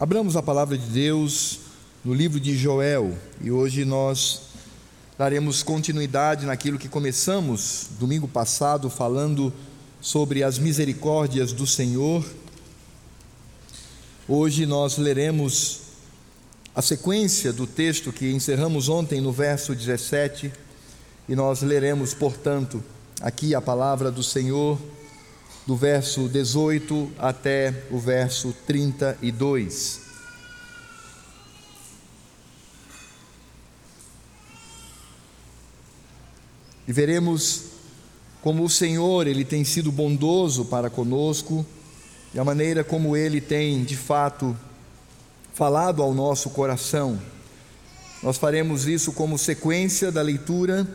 Abramos a palavra de Deus no livro de Joel e hoje nós daremos continuidade naquilo que começamos domingo passado falando sobre as misericórdias do Senhor. Hoje nós leremos a sequência do texto que encerramos ontem no verso 17 e nós leremos, portanto, aqui a palavra do Senhor do verso 18 até o verso 32. E veremos como o Senhor, ele tem sido bondoso para conosco e a maneira como ele tem, de fato, falado ao nosso coração. Nós faremos isso como sequência da leitura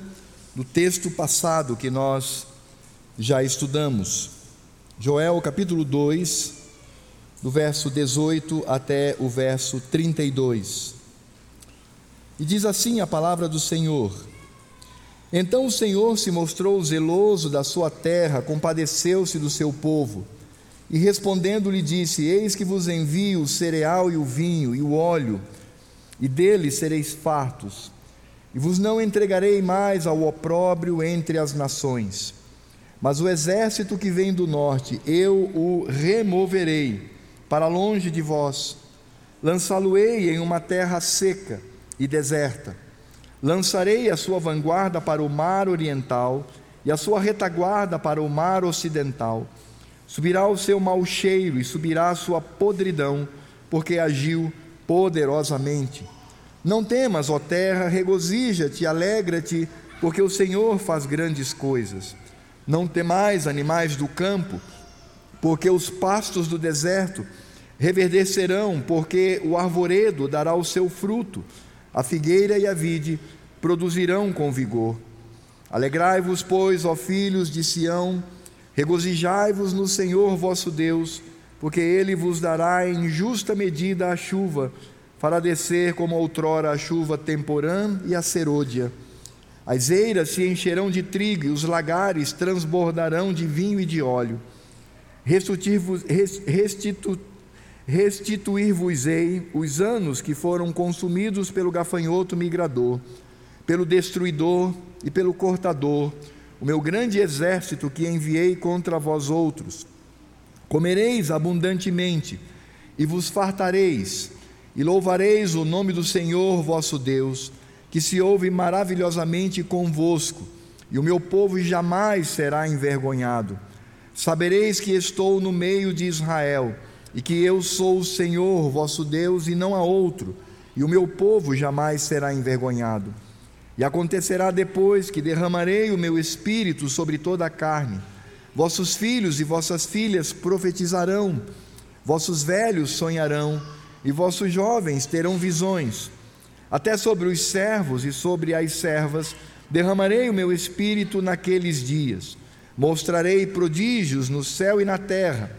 do texto passado que nós já estudamos. Joel capítulo 2, do verso 18 até o verso 32. E diz assim a palavra do Senhor: Então o Senhor se mostrou zeloso da sua terra, compadeceu-se do seu povo, e respondendo lhe disse: Eis que vos envio o cereal e o vinho e o óleo, e deles sereis fartos, e vos não entregarei mais ao opróbrio entre as nações mas o exército que vem do norte, eu o removerei para longe de vós, lançá-lo-ei em uma terra seca e deserta. Lançarei a sua vanguarda para o mar oriental e a sua retaguarda para o mar ocidental. Subirá o seu mau cheiro e subirá a sua podridão, porque agiu poderosamente. Não temas, ó terra, regozija-te, alegra-te, porque o Senhor faz grandes coisas. Não temais, animais do campo, porque os pastos do deserto reverdecerão, porque o arvoredo dará o seu fruto, a figueira e a vide produzirão com vigor. Alegrai-vos, pois, ó filhos de Sião, regozijai-vos no Senhor vosso Deus, porque ele vos dará em justa medida a chuva, fará descer como outrora a chuva temporã e a serôdia as eiras se encherão de trigo e os lagares transbordarão de vinho e de óleo. Restituir-vos-ei os anos que foram consumidos pelo gafanhoto migrador, pelo destruidor e pelo cortador, o meu grande exército que enviei contra vós outros. Comereis abundantemente e vos fartareis, e louvareis o nome do Senhor vosso Deus que se ouve maravilhosamente convosco, e o meu povo jamais será envergonhado. Sabereis que estou no meio de Israel, e que eu sou o Senhor vosso Deus, e não há outro, e o meu povo jamais será envergonhado. E acontecerá depois que derramarei o meu espírito sobre toda a carne. Vossos filhos e vossas filhas profetizarão, vossos velhos sonharão, e vossos jovens terão visões. Até sobre os servos e sobre as servas derramarei o meu espírito naqueles dias. Mostrarei prodígios no céu e na terra: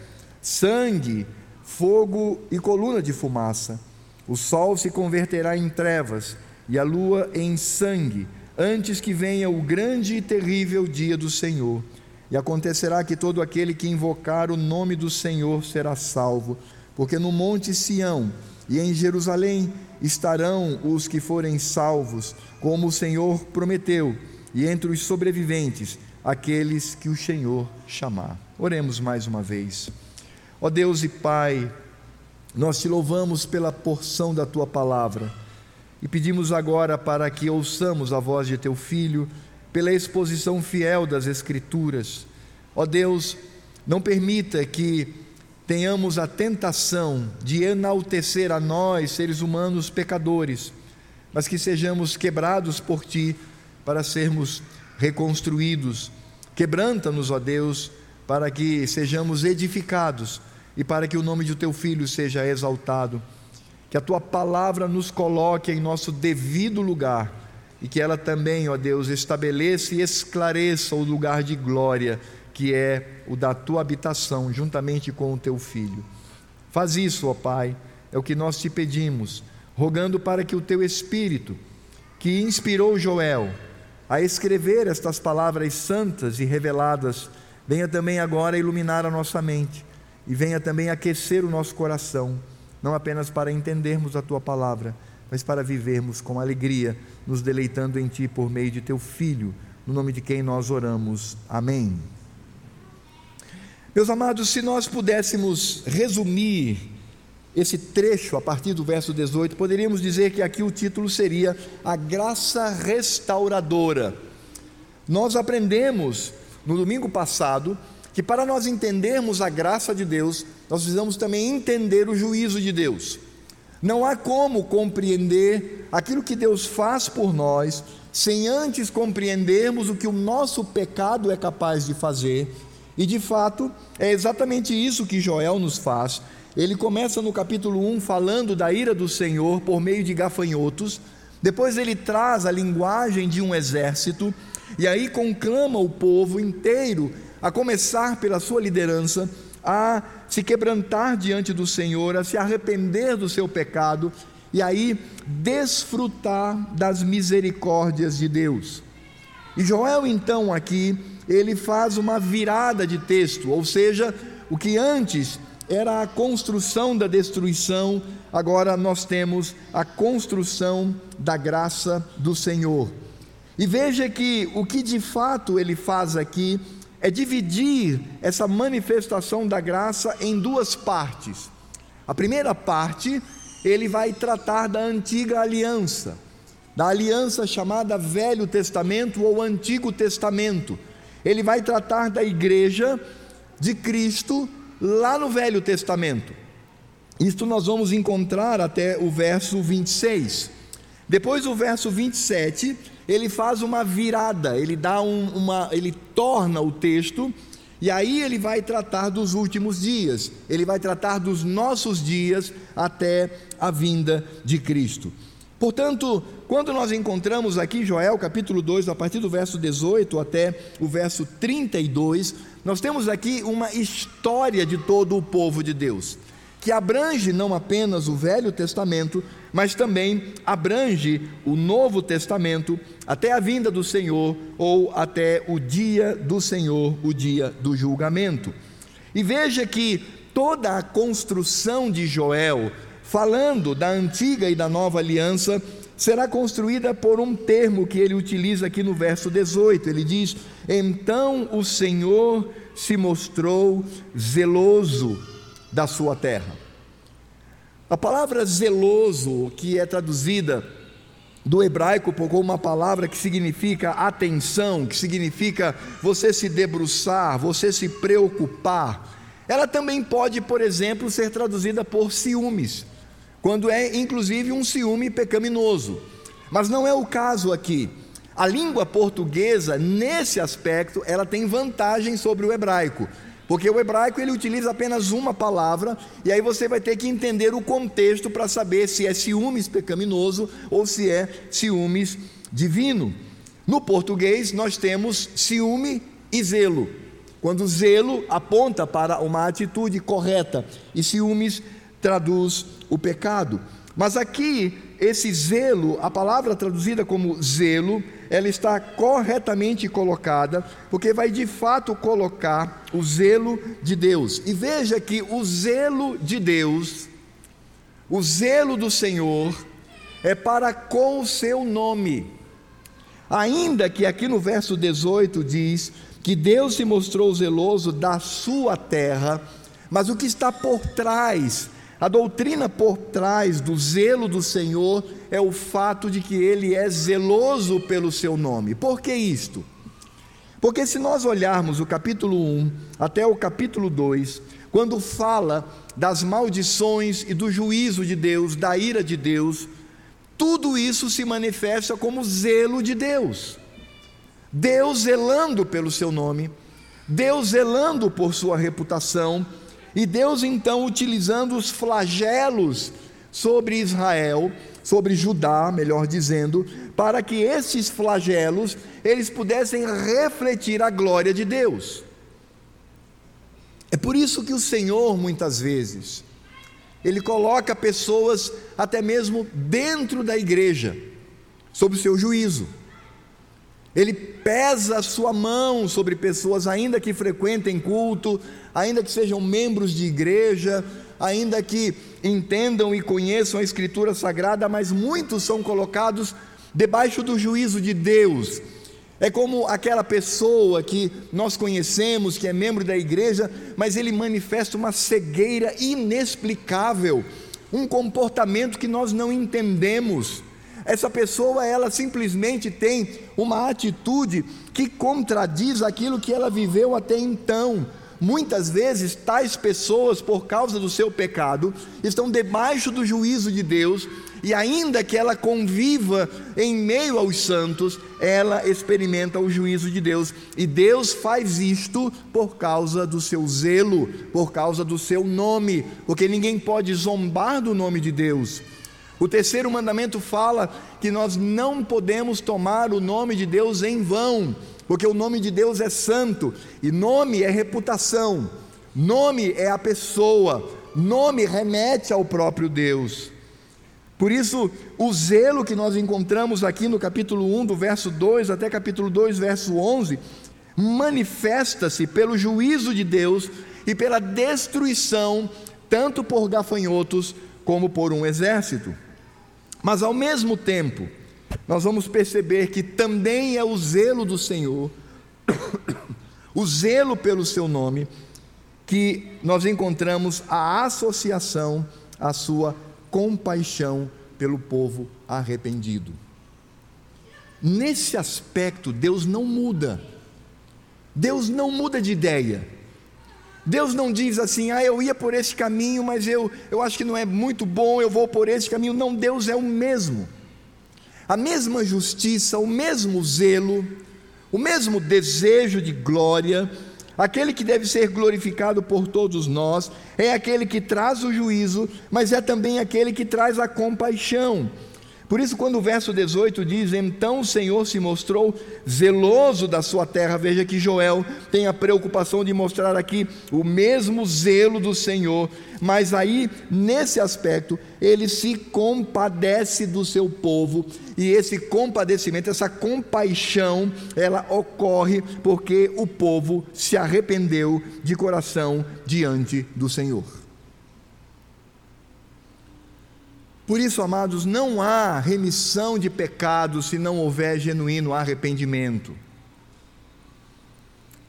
sangue, fogo e coluna de fumaça. O sol se converterá em trevas e a lua em sangue, antes que venha o grande e terrível dia do Senhor. E acontecerá que todo aquele que invocar o nome do Senhor será salvo, porque no monte Sião e em Jerusalém estarão os que forem salvos, como o Senhor prometeu, e entre os sobreviventes, aqueles que o Senhor chamar. Oremos mais uma vez. Ó Deus e Pai, nós te louvamos pela porção da tua palavra e pedimos agora para que ouçamos a voz de teu filho, pela exposição fiel das Escrituras. Ó Deus, não permita que tenhamos a tentação de enaltecer a nós, seres humanos pecadores, mas que sejamos quebrados por Ti para sermos reconstruídos. Quebranta-nos, ó Deus, para que sejamos edificados e para que o nome de Teu Filho seja exaltado. Que a Tua palavra nos coloque em nosso devido lugar e que ela também, ó Deus, estabeleça e esclareça o lugar de glória que é o da tua habitação, juntamente com o teu filho. Faz isso, ó Pai, é o que nós te pedimos, rogando para que o teu Espírito, que inspirou Joel a escrever estas palavras santas e reveladas, venha também agora iluminar a nossa mente e venha também aquecer o nosso coração, não apenas para entendermos a tua palavra, mas para vivermos com alegria, nos deleitando em ti por meio de teu filho, no nome de quem nós oramos. Amém. Meus amados, se nós pudéssemos resumir esse trecho a partir do verso 18, poderíamos dizer que aqui o título seria A Graça Restauradora. Nós aprendemos no domingo passado que para nós entendermos a graça de Deus, nós precisamos também entender o juízo de Deus. Não há como compreender aquilo que Deus faz por nós sem antes compreendermos o que o nosso pecado é capaz de fazer. E de fato, é exatamente isso que Joel nos faz. Ele começa no capítulo 1 falando da ira do Senhor por meio de gafanhotos, depois ele traz a linguagem de um exército, e aí conclama o povo inteiro, a começar pela sua liderança, a se quebrantar diante do Senhor, a se arrepender do seu pecado e aí desfrutar das misericórdias de Deus. E Joel, então, aqui, ele faz uma virada de texto, ou seja, o que antes era a construção da destruição, agora nós temos a construção da graça do Senhor. E veja que o que de fato ele faz aqui é dividir essa manifestação da graça em duas partes. A primeira parte, ele vai tratar da antiga aliança, da aliança chamada Velho Testamento ou Antigo Testamento. Ele vai tratar da igreja de Cristo lá no Velho Testamento. Isto nós vamos encontrar até o verso 26. Depois o verso 27, ele faz uma virada, ele dá um, uma, ele torna o texto e aí ele vai tratar dos últimos dias, ele vai tratar dos nossos dias até a vinda de Cristo. Portanto, quando nós encontramos aqui Joel capítulo 2, a partir do verso 18 até o verso 32, nós temos aqui uma história de todo o povo de Deus, que abrange não apenas o Velho Testamento, mas também abrange o Novo Testamento até a vinda do Senhor ou até o dia do Senhor, o dia do julgamento. E veja que toda a construção de Joel falando da antiga e da nova aliança, será construída por um termo que ele utiliza aqui no verso 18. Ele diz: Então o Senhor se mostrou zeloso da sua terra. A palavra zeloso, que é traduzida do hebraico como uma palavra que significa atenção, que significa você se debruçar, você se preocupar, ela também pode, por exemplo, ser traduzida por ciúmes quando é inclusive um ciúme pecaminoso. Mas não é o caso aqui. A língua portuguesa, nesse aspecto, ela tem vantagem sobre o hebraico. Porque o hebraico ele utiliza apenas uma palavra, e aí você vai ter que entender o contexto para saber se é ciúmes pecaminoso ou se é ciúmes divino. No português, nós temos ciúme e zelo. Quando zelo aponta para uma atitude correta e ciúmes traduz o pecado. Mas aqui, esse zelo, a palavra traduzida como zelo, ela está corretamente colocada, porque vai de fato colocar o zelo de Deus. E veja que o zelo de Deus, o zelo do Senhor, é para com o seu nome. Ainda que aqui no verso 18 diz que Deus se mostrou zeloso da sua terra, mas o que está por trás a doutrina por trás do zelo do Senhor é o fato de que ele é zeloso pelo seu nome. Por que isto? Porque se nós olharmos o capítulo 1 até o capítulo 2, quando fala das maldições e do juízo de Deus, da ira de Deus, tudo isso se manifesta como zelo de Deus. Deus zelando pelo seu nome, Deus zelando por sua reputação, e Deus então utilizando os flagelos sobre Israel, sobre Judá, melhor dizendo, para que esses flagelos eles pudessem refletir a glória de Deus. É por isso que o Senhor muitas vezes ele coloca pessoas até mesmo dentro da igreja sob o seu juízo. Ele pesa a sua mão sobre pessoas, ainda que frequentem culto, ainda que sejam membros de igreja, ainda que entendam e conheçam a Escritura Sagrada, mas muitos são colocados debaixo do juízo de Deus. É como aquela pessoa que nós conhecemos, que é membro da igreja, mas ele manifesta uma cegueira inexplicável, um comportamento que nós não entendemos. Essa pessoa, ela simplesmente tem uma atitude que contradiz aquilo que ela viveu até então. Muitas vezes, tais pessoas, por causa do seu pecado, estão debaixo do juízo de Deus e ainda que ela conviva em meio aos santos, ela experimenta o juízo de Deus. E Deus faz isto por causa do seu zelo, por causa do seu nome, porque ninguém pode zombar do nome de Deus. O terceiro mandamento fala que nós não podemos tomar o nome de Deus em vão, porque o nome de Deus é santo, e nome é reputação, nome é a pessoa, nome remete ao próprio Deus. Por isso, o zelo que nós encontramos aqui no capítulo 1, do verso 2 até capítulo 2, verso 11, manifesta-se pelo juízo de Deus e pela destruição, tanto por gafanhotos como por um exército. Mas ao mesmo tempo, nós vamos perceber que também é o zelo do Senhor, o zelo pelo seu nome, que nós encontramos a associação à sua compaixão pelo povo arrependido. Nesse aspecto, Deus não muda. Deus não muda de ideia. Deus não diz assim, ah, eu ia por esse caminho, mas eu, eu acho que não é muito bom, eu vou por esse caminho. Não, Deus é o mesmo. A mesma justiça, o mesmo zelo, o mesmo desejo de glória, Aquele que deve ser glorificado por todos nós é aquele que traz o juízo, mas é também aquele que traz a compaixão. Por isso, quando o verso 18 diz: Então o Senhor se mostrou zeloso da sua terra, veja que Joel tem a preocupação de mostrar aqui o mesmo zelo do Senhor, mas aí, nesse aspecto, ele se compadece do seu povo, e esse compadecimento, essa compaixão, ela ocorre porque o povo se arrependeu de coração diante do Senhor. Por isso, amados, não há remissão de pecados se não houver genuíno arrependimento.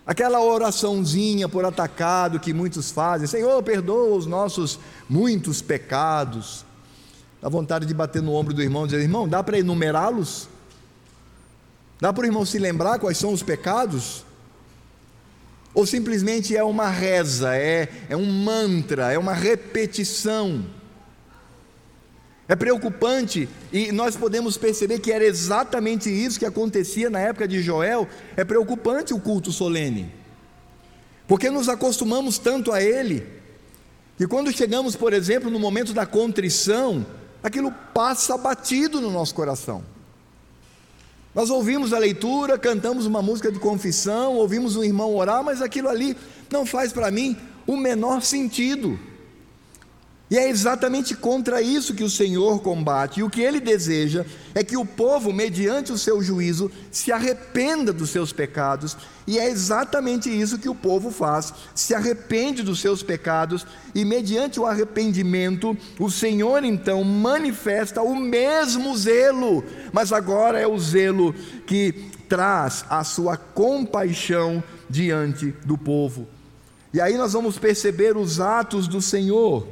Aquela oraçãozinha por atacado que muitos fazem, Senhor, perdoa os nossos muitos pecados. Dá vontade de bater no ombro do irmão e dizer: irmão, dá para enumerá-los? Dá para o irmão se lembrar quais são os pecados? Ou simplesmente é uma reza, é, é um mantra, é uma repetição? É preocupante e nós podemos perceber que era exatamente isso que acontecia na época de Joel. É preocupante o culto solene, porque nos acostumamos tanto a ele, que quando chegamos, por exemplo, no momento da contrição, aquilo passa batido no nosso coração. Nós ouvimos a leitura, cantamos uma música de confissão, ouvimos um irmão orar, mas aquilo ali não faz para mim o menor sentido. E é exatamente contra isso que o Senhor combate. E o que ele deseja é que o povo, mediante o seu juízo, se arrependa dos seus pecados. E é exatamente isso que o povo faz: se arrepende dos seus pecados. E mediante o arrependimento, o Senhor então manifesta o mesmo zelo, mas agora é o zelo que traz a sua compaixão diante do povo. E aí nós vamos perceber os atos do Senhor.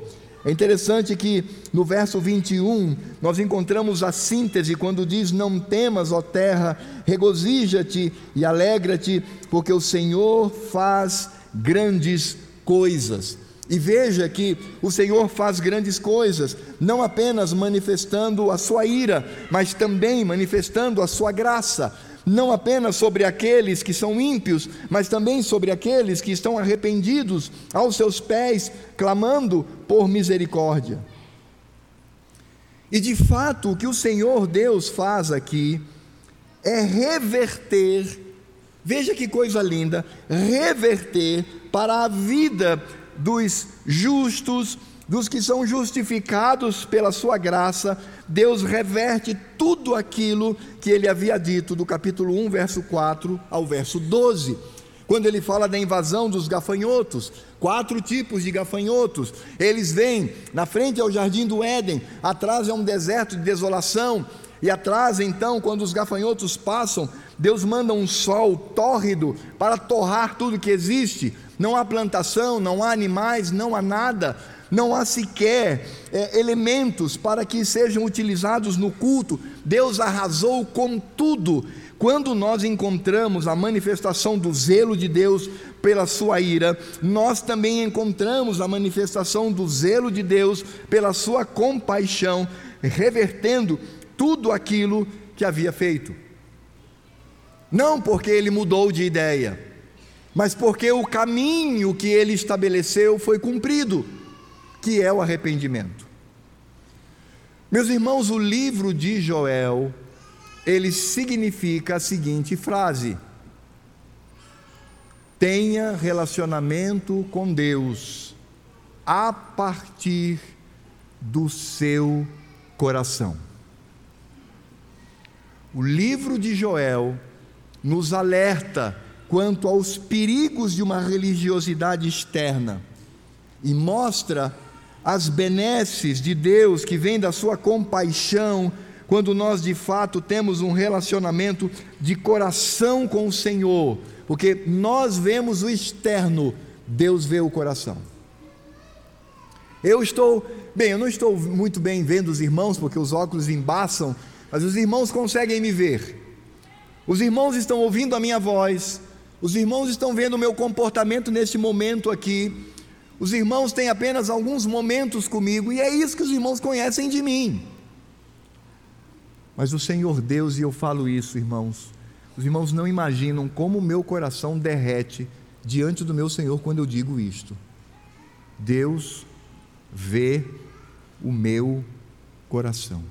É interessante que no verso 21 nós encontramos a síntese quando diz: Não temas, ó terra, regozija-te e alegra-te, porque o Senhor faz grandes coisas. E veja que o Senhor faz grandes coisas, não apenas manifestando a sua ira, mas também manifestando a sua graça não apenas sobre aqueles que são ímpios, mas também sobre aqueles que estão arrependidos aos seus pés, clamando por misericórdia. E de fato, o que o Senhor Deus faz aqui é reverter, veja que coisa linda, reverter para a vida dos justos, dos que são justificados pela sua graça, Deus reverte tudo aquilo que ele havia dito do capítulo 1, verso 4 ao verso 12. quando ele fala da invasão dos gafanhotos, quatro tipos de gafanhotos. Eles vêm na frente ao jardim do Éden, atrás é um deserto de desolação, e atrás então, quando os gafanhotos passam, Deus manda um sol tórrido para torrar tudo que existe. Não há plantação, não há animais, não há nada, não há sequer é, elementos para que sejam utilizados no culto. Deus arrasou com tudo quando nós encontramos a manifestação do zelo de Deus pela sua ira, nós também encontramos a manifestação do zelo de Deus pela sua compaixão, revertendo tudo aquilo que havia feito. Não porque ele mudou de ideia, mas porque o caminho que ele estabeleceu foi cumprido, que é o arrependimento. Meus irmãos, o livro de Joel ele significa a seguinte frase: tenha relacionamento com Deus a partir do seu coração. O livro de Joel nos alerta quanto aos perigos de uma religiosidade externa e mostra as benesses de Deus que vem da sua compaixão quando nós de fato temos um relacionamento de coração com o Senhor, porque nós vemos o externo, Deus vê o coração. Eu estou, bem, eu não estou muito bem vendo os irmãos, porque os óculos embaçam, mas os irmãos conseguem me ver. Os irmãos estão ouvindo a minha voz, os irmãos estão vendo o meu comportamento neste momento aqui. Os irmãos têm apenas alguns momentos comigo, e é isso que os irmãos conhecem de mim. Mas o Senhor Deus, e eu falo isso, irmãos, os irmãos não imaginam como o meu coração derrete diante do meu Senhor quando eu digo isto. Deus vê o meu coração.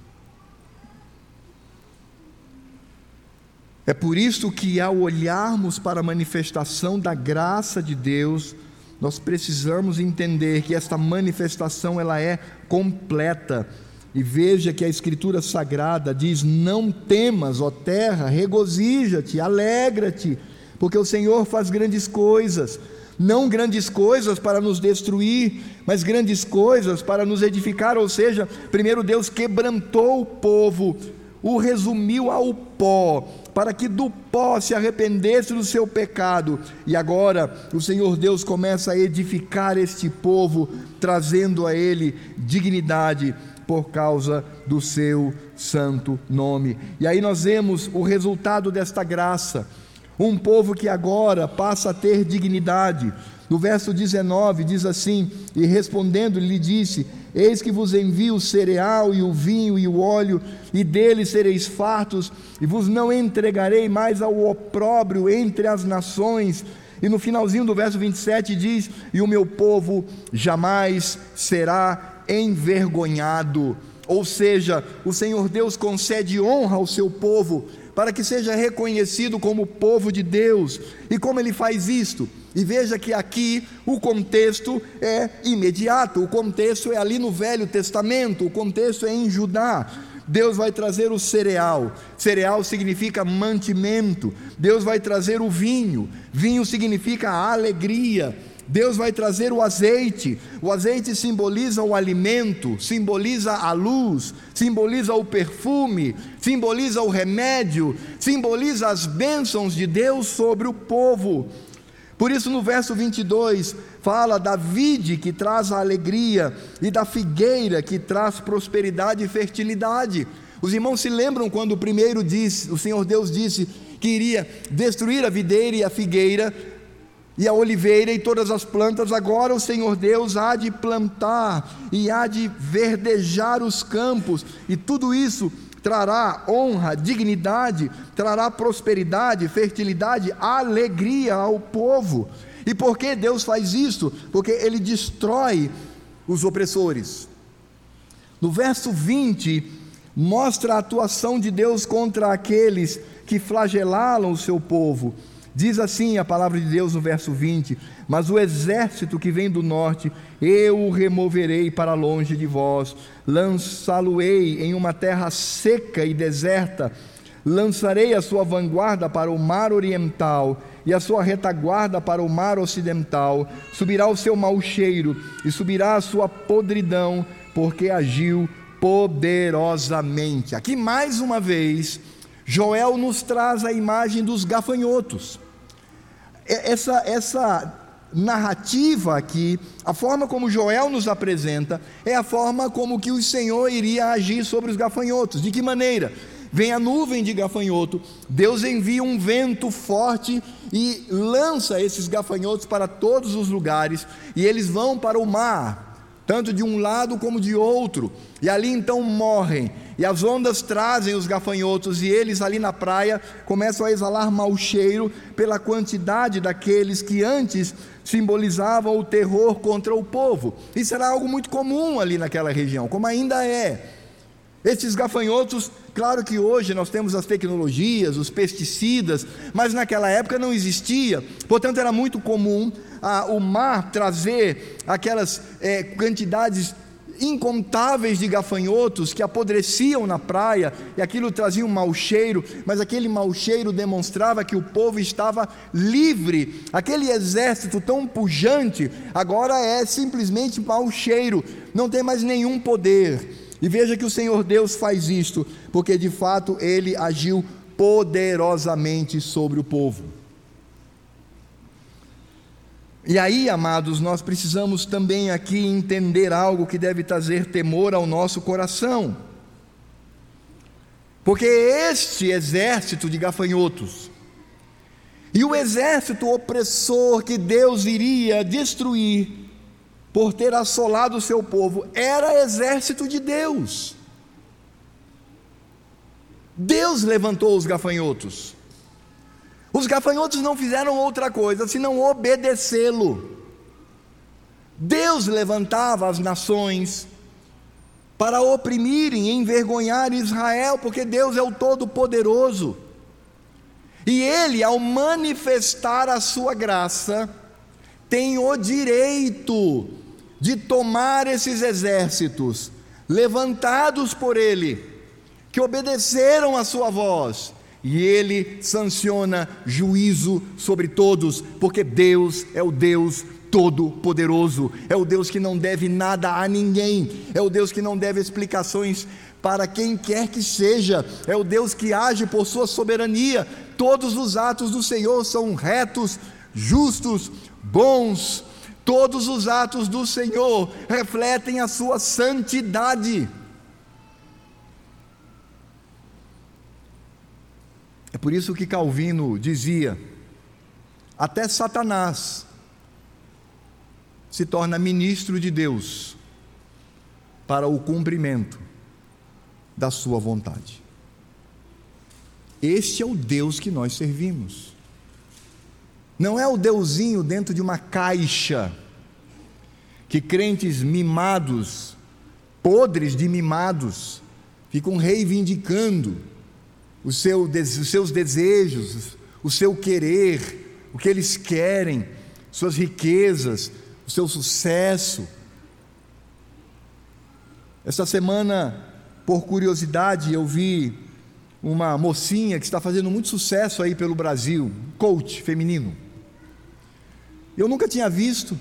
É por isso que, ao olharmos para a manifestação da graça de Deus, nós precisamos entender que esta manifestação ela é completa e veja que a Escritura Sagrada diz: Não temas, ó terra, regozija-te, alegra-te, porque o Senhor faz grandes coisas. Não grandes coisas para nos destruir, mas grandes coisas para nos edificar. Ou seja, primeiro Deus quebrantou o povo, o resumiu ao pó, para que do pó se arrependesse do seu pecado. E agora o Senhor Deus começa a edificar este povo, trazendo a ele dignidade por causa do seu santo nome. E aí nós vemos o resultado desta graça. Um povo que agora passa a ter dignidade. No verso 19 diz assim: E respondendo lhe disse: Eis que vos envio o cereal e o vinho e o óleo, e deles sereis fartos, e vos não entregarei mais ao opróbrio entre as nações. E no finalzinho do verso 27 diz: E o meu povo jamais será envergonhado. Ou seja, o Senhor Deus concede honra ao seu povo, para que seja reconhecido como povo de Deus. E como ele faz isto? E veja que aqui o contexto é imediato, o contexto é ali no Velho Testamento, o contexto é em Judá. Deus vai trazer o cereal, cereal significa mantimento. Deus vai trazer o vinho, vinho significa alegria. Deus vai trazer o azeite. O azeite simboliza o alimento, simboliza a luz, simboliza o perfume, simboliza o remédio, simboliza as bênçãos de Deus sobre o povo. Por isso, no verso 22, fala da vide que traz a alegria e da figueira que traz prosperidade e fertilidade. Os irmãos se lembram quando o primeiro disse, o Senhor Deus disse que iria destruir a videira e a figueira, e a oliveira e todas as plantas, agora o Senhor Deus há de plantar e há de verdejar os campos, e tudo isso trará honra, dignidade, trará prosperidade, fertilidade, alegria ao povo. E por que Deus faz isso? Porque Ele destrói os opressores. No verso 20, mostra a atuação de Deus contra aqueles que flagelaram o seu povo. Diz assim a palavra de Deus no verso 20: Mas o exército que vem do norte, eu o removerei para longe de vós, lançá-lo-ei em uma terra seca e deserta, Lançarei a sua vanguarda para o mar oriental e a sua retaguarda para o mar ocidental. Subirá o seu mau cheiro e subirá a sua podridão, porque agiu poderosamente. Aqui mais uma vez, Joel nos traz a imagem dos gafanhotos. Essa, essa narrativa aqui, a forma como Joel nos apresenta, é a forma como que o Senhor iria agir sobre os gafanhotos. De que maneira? Vem a nuvem de gafanhoto, Deus envia um vento forte e lança esses gafanhotos para todos os lugares, e eles vão para o mar tanto de um lado como de outro, e ali então morrem. E as ondas trazem os gafanhotos, e eles ali na praia começam a exalar mau cheiro pela quantidade daqueles que antes simbolizavam o terror contra o povo. Isso era algo muito comum ali naquela região, como ainda é. Esses gafanhotos, claro que hoje nós temos as tecnologias, os pesticidas, mas naquela época não existia, portanto era muito comum ah, o mar trazer aquelas é, quantidades incontáveis de gafanhotos que apodreciam na praia, e aquilo trazia um mau cheiro, mas aquele mau cheiro demonstrava que o povo estava livre. Aquele exército tão pujante agora é simplesmente mau cheiro, não tem mais nenhum poder. E veja que o Senhor Deus faz isto, porque de fato ele agiu poderosamente sobre o povo. E aí, amados, nós precisamos também aqui entender algo que deve trazer temor ao nosso coração. Porque este exército de gafanhotos, e o exército opressor que Deus iria destruir, por ter assolado o seu povo, era exército de Deus. Deus levantou os gafanhotos. Os gafanhotos não fizeram outra coisa senão obedecê-lo. Deus levantava as nações para oprimirem e envergonhar Israel, porque Deus é o Todo-Poderoso. E Ele, ao manifestar a sua graça, tem o direito de tomar esses exércitos, levantados por ele, que obedeceram a sua voz, e ele sanciona juízo sobre todos, porque Deus é o Deus Todo-Poderoso, é o Deus que não deve nada a ninguém, é o Deus que não deve explicações para quem quer que seja, é o Deus que age por sua soberania. Todos os atos do Senhor são retos, justos, bons, Todos os atos do Senhor refletem a sua santidade. Por isso que Calvino dizia: até Satanás se torna ministro de Deus para o cumprimento da sua vontade. Este é o Deus que nós servimos. Não é o deusinho dentro de uma caixa que crentes mimados, podres de mimados, ficam reivindicando os seus desejos, o seu querer, o que eles querem, suas riquezas, o seu sucesso. Essa semana, por curiosidade, eu vi uma mocinha que está fazendo muito sucesso aí pelo Brasil, coach feminino. Eu nunca tinha visto,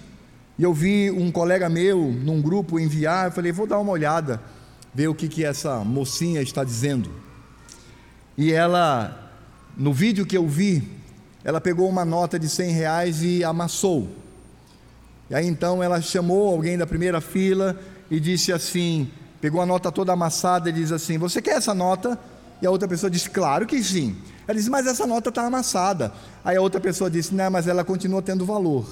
e eu vi um colega meu num grupo enviar, eu falei, vou dar uma olhada, ver o que, que essa mocinha está dizendo. E ela, no vídeo que eu vi, ela pegou uma nota de 100 reais e amassou. E aí então ela chamou alguém da primeira fila e disse assim: pegou a nota toda amassada e diz assim: Você quer essa nota? E a outra pessoa disse: Claro que sim. Ela disse: Mas essa nota está amassada. Aí a outra pessoa disse: Não, mas ela continua tendo valor.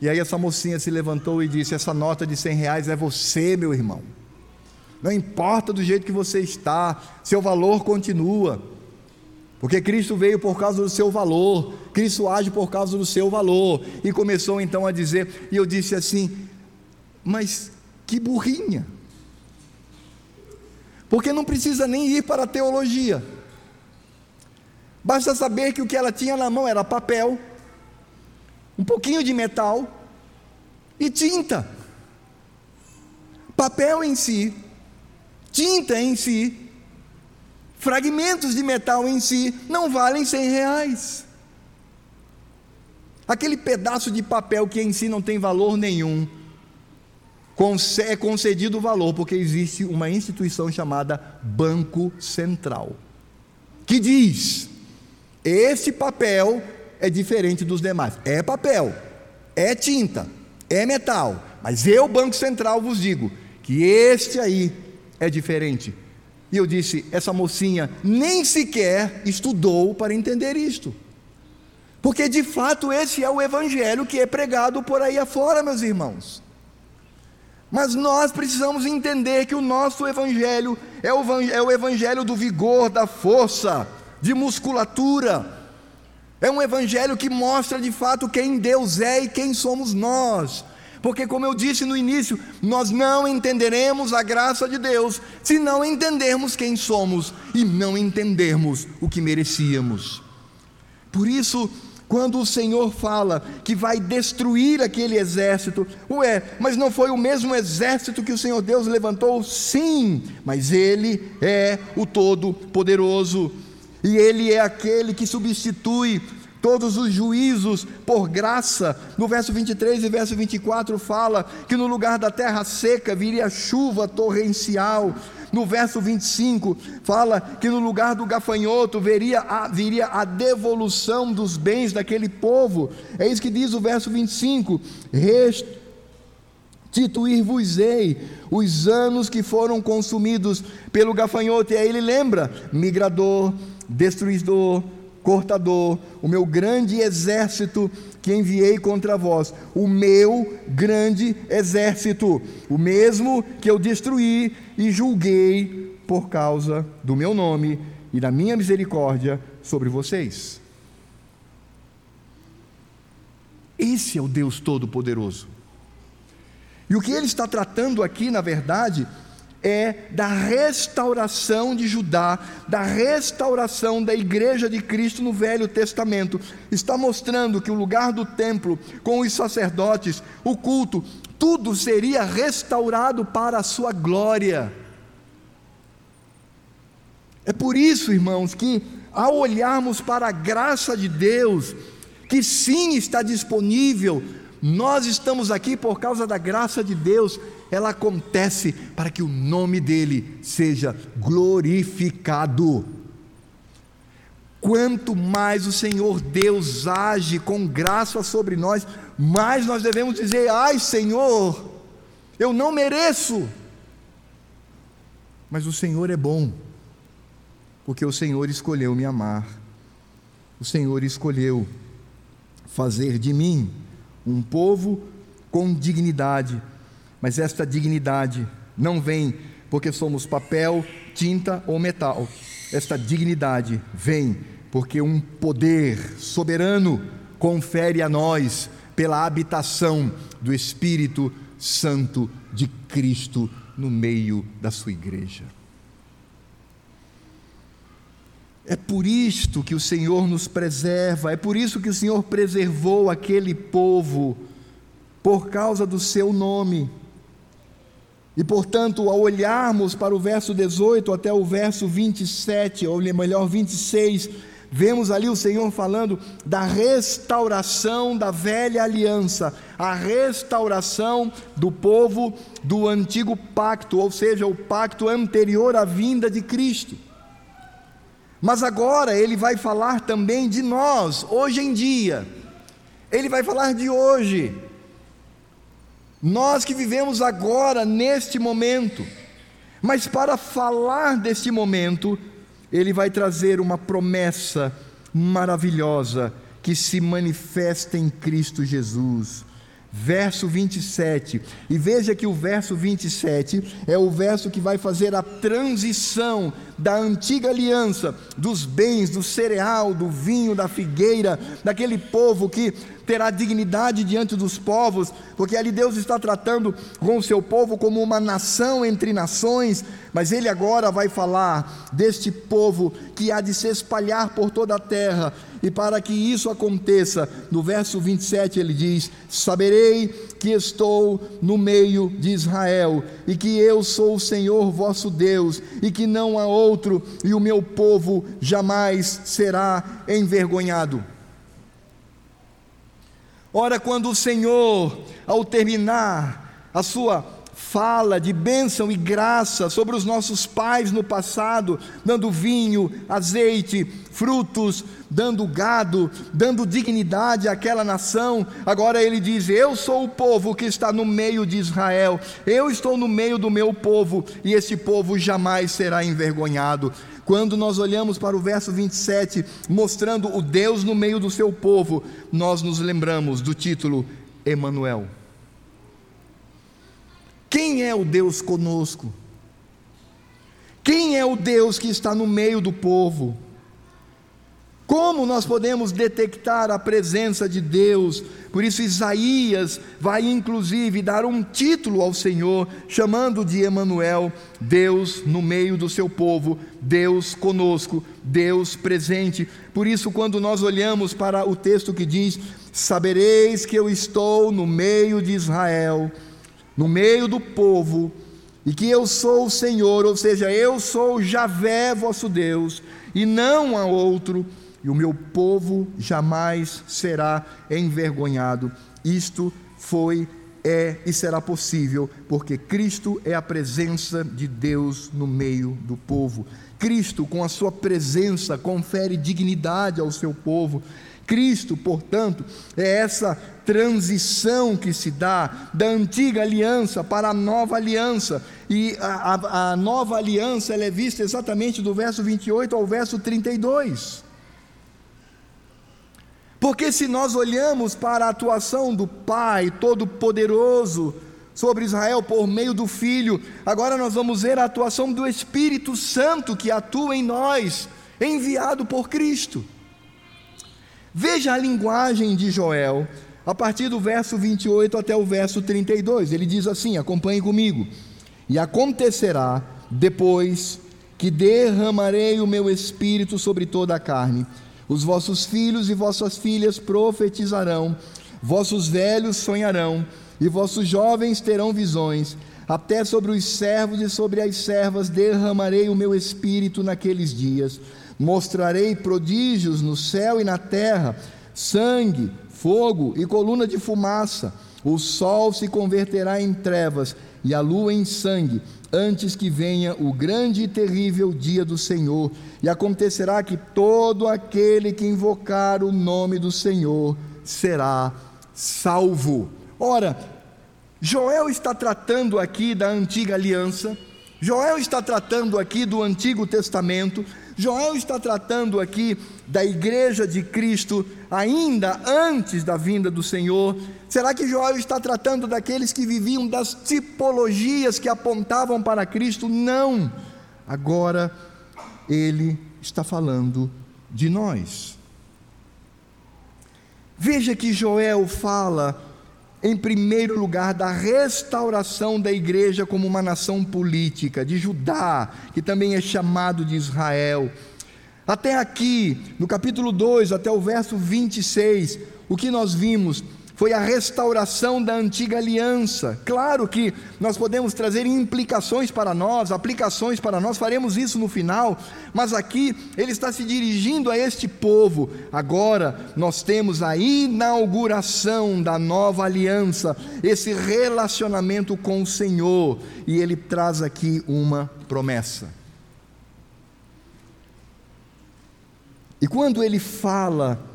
E aí essa mocinha se levantou e disse: Essa nota de 100 reais é você, meu irmão. Não importa do jeito que você está, seu valor continua. Porque Cristo veio por causa do seu valor, Cristo age por causa do seu valor. E começou então a dizer, e eu disse assim: Mas que burrinha. Porque não precisa nem ir para a teologia. Basta saber que o que ela tinha na mão era papel, um pouquinho de metal e tinta. Papel em si, tinta em si, Fragmentos de metal em si não valem 100 reais. Aquele pedaço de papel que em si não tem valor nenhum, é concedido valor porque existe uma instituição chamada Banco Central, que diz: este papel é diferente dos demais. É papel, é tinta, é metal, mas eu, Banco Central, vos digo que este aí é diferente. E eu disse: essa mocinha nem sequer estudou para entender isto. Porque de fato esse é o evangelho que é pregado por aí afora, meus irmãos. Mas nós precisamos entender que o nosso evangelho é o, é o evangelho do vigor, da força, de musculatura. É um evangelho que mostra de fato quem Deus é e quem somos nós. Porque, como eu disse no início, nós não entenderemos a graça de Deus se não entendermos quem somos e não entendermos o que merecíamos. Por isso, quando o Senhor fala que vai destruir aquele exército, ué, mas não foi o mesmo exército que o Senhor Deus levantou? Sim, mas Ele é o Todo-Poderoso e Ele é aquele que substitui todos os juízos por graça. No verso 23 e verso 24 fala que no lugar da terra seca viria chuva torrencial. No verso 25 fala que no lugar do gafanhoto viria a, viria a devolução dos bens daquele povo. É isso que diz o verso 25: Restituir-vos-ei os anos que foram consumidos pelo gafanhoto. E aí ele lembra: migrador, destruidor, cortador, o meu grande exército que enviei contra vós, o meu grande exército, o mesmo que eu destruí e julguei por causa do meu nome e da minha misericórdia sobre vocês. Esse é o Deus Todo-Poderoso. E o que ele está tratando aqui, na verdade, é da restauração de Judá, da restauração da igreja de Cristo no Velho Testamento. Está mostrando que o lugar do templo, com os sacerdotes, o culto, tudo seria restaurado para a sua glória. É por isso, irmãos, que ao olharmos para a graça de Deus, que sim está disponível, nós estamos aqui por causa da graça de Deus ela acontece para que o nome dele seja glorificado. Quanto mais o Senhor Deus age com graça sobre nós, mais nós devemos dizer: Ai, Senhor, eu não mereço. Mas o Senhor é bom, porque o Senhor escolheu me amar, o Senhor escolheu fazer de mim um povo com dignidade mas esta dignidade não vem porque somos papel, tinta ou metal. Esta dignidade vem porque um poder soberano confere a nós pela habitação do Espírito Santo de Cristo no meio da sua igreja. É por isto que o Senhor nos preserva, é por isso que o Senhor preservou aquele povo, por causa do seu nome. E portanto, ao olharmos para o verso 18 até o verso 27, ou melhor, 26, vemos ali o Senhor falando da restauração da velha aliança, a restauração do povo do antigo pacto, ou seja, o pacto anterior à vinda de Cristo. Mas agora ele vai falar também de nós, hoje em dia. Ele vai falar de hoje. Nós que vivemos agora, neste momento, mas para falar deste momento, ele vai trazer uma promessa maravilhosa que se manifesta em Cristo Jesus verso 27. E veja que o verso 27 é o verso que vai fazer a transição da antiga aliança, dos bens, do cereal, do vinho, da figueira, daquele povo que terá dignidade diante dos povos, porque ali Deus está tratando com o seu povo como uma nação entre nações, mas ele agora vai falar deste povo que há de se espalhar por toda a terra e para que isso aconteça, no verso 27 ele diz: Saberei que estou no meio de Israel, e que eu sou o Senhor vosso Deus, e que não há outro e o meu povo jamais será envergonhado. Ora, quando o Senhor, ao terminar a sua fala de bênção e graça sobre os nossos pais no passado, dando vinho, azeite, frutos, dando gado, dando dignidade àquela nação. Agora ele diz: Eu sou o povo que está no meio de Israel, eu estou no meio do meu povo, e esse povo jamais será envergonhado. Quando nós olhamos para o verso 27, mostrando o Deus no meio do seu povo, nós nos lembramos do título Emanuel. Quem é o Deus conosco? Quem é o Deus que está no meio do povo? Como nós podemos detectar a presença de Deus? Por isso, Isaías vai inclusive dar um título ao Senhor, chamando de Emanuel, Deus no meio do seu povo, Deus conosco, Deus presente. Por isso, quando nós olhamos para o texto que diz: Sabereis que eu estou no meio de Israel no meio do povo, e que eu sou o Senhor, ou seja, eu sou Javé, vosso Deus, e não há outro, e o meu povo jamais será envergonhado. Isto foi, é e será possível, porque Cristo é a presença de Deus no meio do povo. Cristo, com a sua presença, confere dignidade ao seu povo. Cristo, portanto, é essa transição que se dá da antiga aliança para a nova aliança. E a, a, a nova aliança é vista exatamente do verso 28 ao verso 32. Porque se nós olhamos para a atuação do Pai Todo-Poderoso sobre Israel por meio do Filho, agora nós vamos ver a atuação do Espírito Santo que atua em nós, enviado por Cristo. Veja a linguagem de Joel, a partir do verso 28 até o verso 32. Ele diz assim: acompanhe comigo. E acontecerá depois que derramarei o meu espírito sobre toda a carne. Os vossos filhos e vossas filhas profetizarão, vossos velhos sonharão, e vossos jovens terão visões. Até sobre os servos e sobre as servas derramarei o meu espírito naqueles dias Mostrarei prodígios no céu e na terra: sangue, fogo e coluna de fumaça. O sol se converterá em trevas e a lua em sangue, antes que venha o grande e terrível dia do Senhor. E acontecerá que todo aquele que invocar o nome do Senhor será salvo. Ora, Joel está tratando aqui da antiga aliança, Joel está tratando aqui do Antigo Testamento, Joel está tratando aqui da igreja de Cristo ainda antes da vinda do Senhor. Será que Joel está tratando daqueles que viviam das tipologias que apontavam para Cristo? Não. Agora ele está falando de nós. Veja que Joel fala em primeiro lugar, da restauração da igreja como uma nação política, de Judá, que também é chamado de Israel. Até aqui, no capítulo 2, até o verso 26, o que nós vimos foi a restauração da antiga aliança. Claro que nós podemos trazer implicações para nós, aplicações para nós, faremos isso no final, mas aqui ele está se dirigindo a este povo. Agora nós temos a inauguração da nova aliança, esse relacionamento com o Senhor, e ele traz aqui uma promessa. E quando ele fala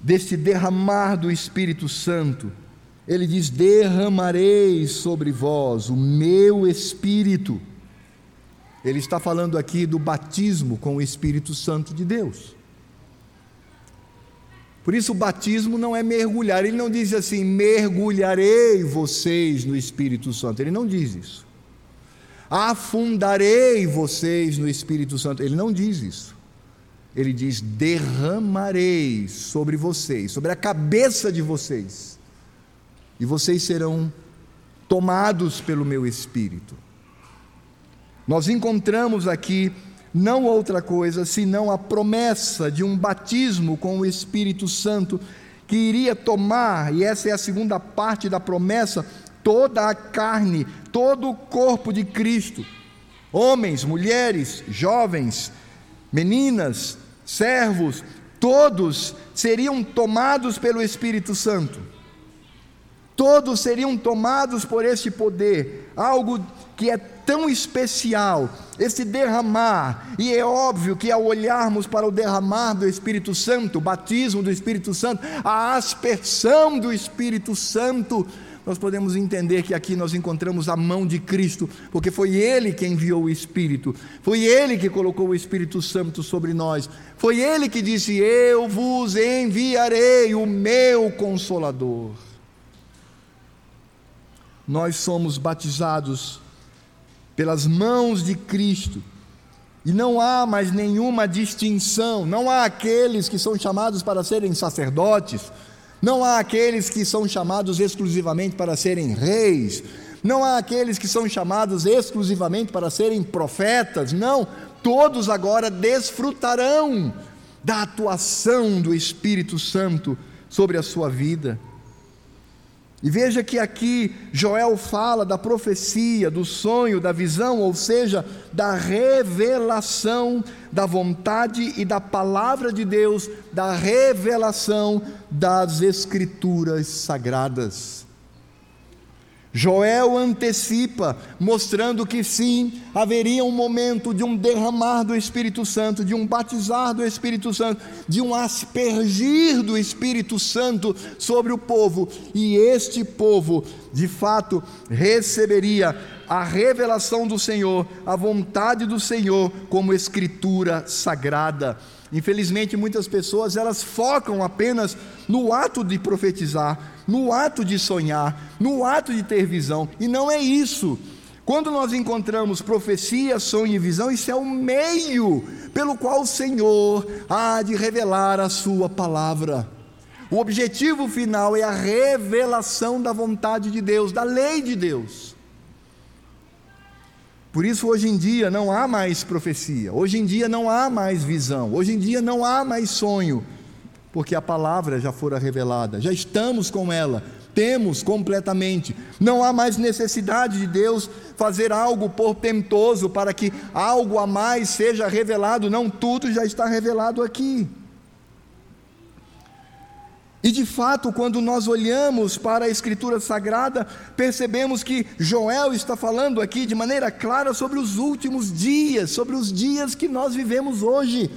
deste derramar do Espírito Santo, ele diz: Derramarei sobre vós o meu Espírito. Ele está falando aqui do batismo com o Espírito Santo de Deus. Por isso, o batismo não é mergulhar. Ele não diz assim: mergulharei vocês no Espírito Santo. Ele não diz isso. Afundarei vocês no Espírito Santo. Ele não diz isso ele diz: derramarei sobre vocês, sobre a cabeça de vocês, e vocês serão tomados pelo meu espírito. Nós encontramos aqui não outra coisa senão a promessa de um batismo com o Espírito Santo que iria tomar, e essa é a segunda parte da promessa, toda a carne, todo o corpo de Cristo. Homens, mulheres, jovens, meninas, servos, todos seriam tomados pelo Espírito Santo. Todos seriam tomados por este poder, algo que é tão especial, esse derramar, e é óbvio que ao olharmos para o derramar do Espírito Santo, o batismo do Espírito Santo, a aspersão do Espírito Santo, nós podemos entender que aqui nós encontramos a mão de Cristo, porque foi Ele que enviou o Espírito, foi Ele que colocou o Espírito Santo sobre nós, foi Ele que disse: Eu vos enviarei o meu consolador. Nós somos batizados pelas mãos de Cristo. E não há mais nenhuma distinção, não há aqueles que são chamados para serem sacerdotes, não há aqueles que são chamados exclusivamente para serem reis, não há aqueles que são chamados exclusivamente para serem profetas, não, todos agora desfrutarão da atuação do Espírito Santo sobre a sua vida. E veja que aqui Joel fala da profecia, do sonho, da visão, ou seja, da revelação da vontade e da palavra de Deus, da revelação das Escrituras sagradas. Joel antecipa, mostrando que sim, haveria um momento de um derramar do Espírito Santo, de um batizar do Espírito Santo, de um aspergir do Espírito Santo sobre o povo, e este povo, de fato, receberia a revelação do Senhor, a vontade do Senhor como escritura sagrada. Infelizmente, muitas pessoas elas focam apenas no ato de profetizar, no ato de sonhar, no ato de ter visão, e não é isso. Quando nós encontramos profecia, sonho e visão, isso é o meio pelo qual o Senhor há de revelar a Sua palavra. O objetivo final é a revelação da vontade de Deus, da lei de Deus. Por isso, hoje em dia, não há mais profecia, hoje em dia, não há mais visão, hoje em dia, não há mais sonho. Porque a palavra já fora revelada, já estamos com ela, temos completamente. Não há mais necessidade de Deus fazer algo portentoso para que algo a mais seja revelado, não tudo já está revelado aqui. E de fato, quando nós olhamos para a Escritura Sagrada, percebemos que Joel está falando aqui de maneira clara sobre os últimos dias, sobre os dias que nós vivemos hoje.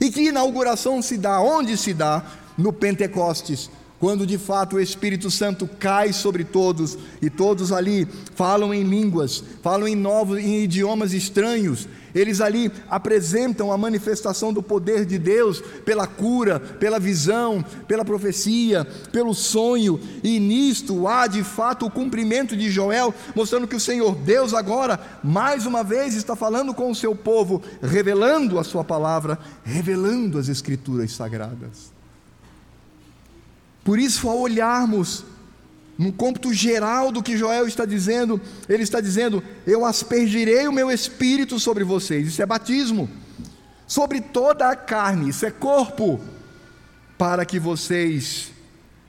E que inauguração se dá? Onde se dá? No Pentecostes, quando de fato o Espírito Santo cai sobre todos e todos ali falam em línguas, falam em novos em idiomas estranhos, eles ali apresentam a manifestação do poder de Deus pela cura, pela visão, pela profecia, pelo sonho, e nisto há de fato o cumprimento de Joel, mostrando que o Senhor Deus agora, mais uma vez, está falando com o seu povo, revelando a sua palavra, revelando as Escrituras sagradas. Por isso, ao olharmos no cômputo geral do que Joel está dizendo, ele está dizendo: Eu aspergirei o meu espírito sobre vocês. Isso é batismo. Sobre toda a carne, isso é corpo, para que vocês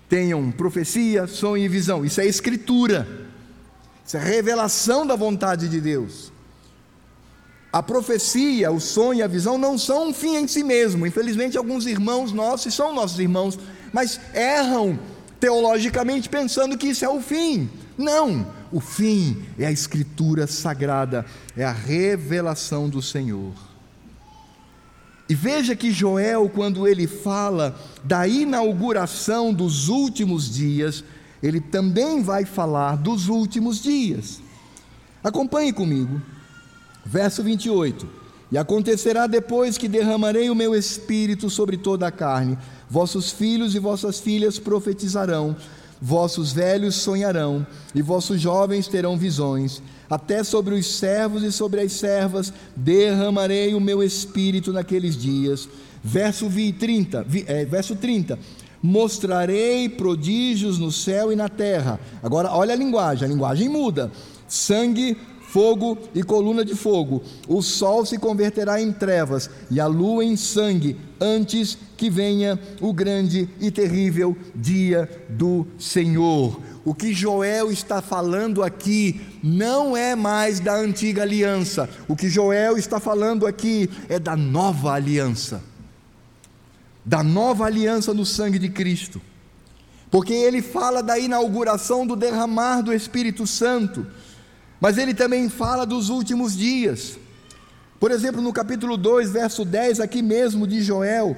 tenham profecia, sonho e visão. Isso é escritura. Isso é revelação da vontade de Deus. A profecia, o sonho e a visão não são um fim em si mesmo. Infelizmente, alguns irmãos nossos, são nossos irmãos, mas erram teologicamente pensando que isso é o fim. Não, o fim é a escritura sagrada, é a revelação do Senhor. E veja que Joel, quando ele fala da inauguração dos últimos dias, ele também vai falar dos últimos dias. Acompanhe comigo, verso 28. E acontecerá depois que derramarei o meu espírito sobre toda a carne Vossos filhos e vossas filhas profetizarão, vossos velhos sonharão, e vossos jovens terão visões. Até sobre os servos e sobre as servas derramarei o meu espírito naqueles dias. Verso 30, é, verso 30 mostrarei prodígios no céu e na terra. Agora, olha a linguagem, a linguagem muda: sangue, fogo e coluna de fogo. O sol se converterá em trevas e a lua em sangue, antes que venha o grande e terrível dia do Senhor. o que Joel está falando aqui não é mais da antiga aliança, o que Joel está falando aqui é da nova aliança, da nova aliança no sangue de Cristo, porque ele fala da inauguração do derramar do Espírito Santo, mas ele também fala dos últimos dias. Por exemplo, no capítulo 2, verso 10, aqui mesmo de Joel,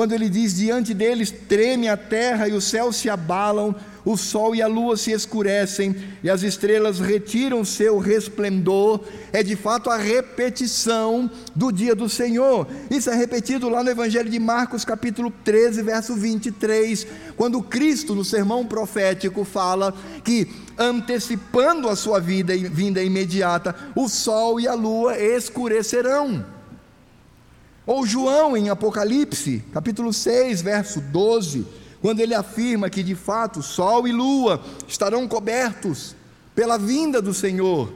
quando ele diz: Diante deles treme a terra e os céus se abalam, o sol e a lua se escurecem e as estrelas retiram seu resplendor, é de fato a repetição do dia do Senhor. Isso é repetido lá no Evangelho de Marcos, capítulo 13, verso 23, quando Cristo, no sermão profético, fala que antecipando a sua vida vinda imediata, o sol e a lua escurecerão. Ou João em Apocalipse, capítulo 6, verso 12, quando ele afirma que de fato sol e lua estarão cobertos pela vinda do Senhor.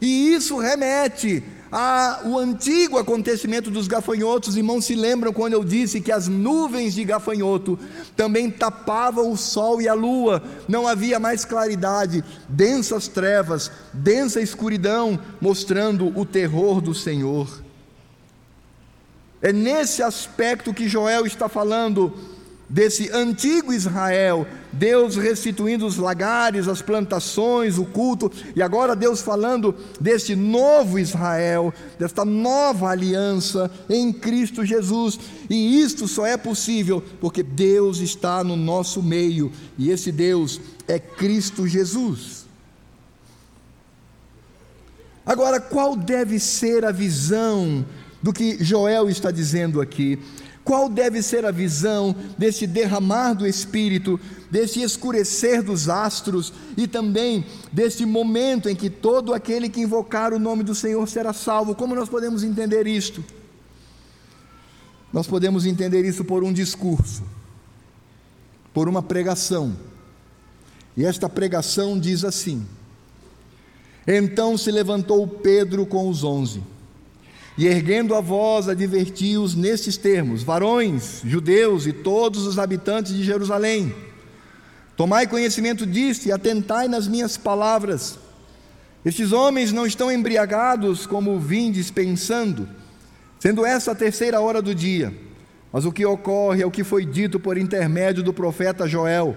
E isso remete ao antigo acontecimento dos gafanhotos. Irmãos, se lembram quando eu disse que as nuvens de gafanhoto também tapavam o sol e a lua, não havia mais claridade, densas trevas, densa escuridão, mostrando o terror do Senhor. É nesse aspecto que Joel está falando desse antigo Israel, Deus restituindo os lagares, as plantações, o culto, e agora Deus falando deste novo Israel, desta nova aliança em Cristo Jesus. E isto só é possível porque Deus está no nosso meio, e esse Deus é Cristo Jesus. Agora, qual deve ser a visão do que Joel está dizendo aqui? Qual deve ser a visão desse derramar do Espírito, desse escurecer dos astros e também desse momento em que todo aquele que invocar o nome do Senhor será salvo? Como nós podemos entender isto? Nós podemos entender isso por um discurso, por uma pregação. E esta pregação diz assim: Então se levantou Pedro com os onze e erguendo a voz, advertiu-os nestes termos: Varões, judeus e todos os habitantes de Jerusalém, tomai conhecimento disto e atentai nas minhas palavras. Estes homens não estão embriagados como vindes pensando, sendo essa a terceira hora do dia. Mas o que ocorre é o que foi dito por intermédio do profeta Joel.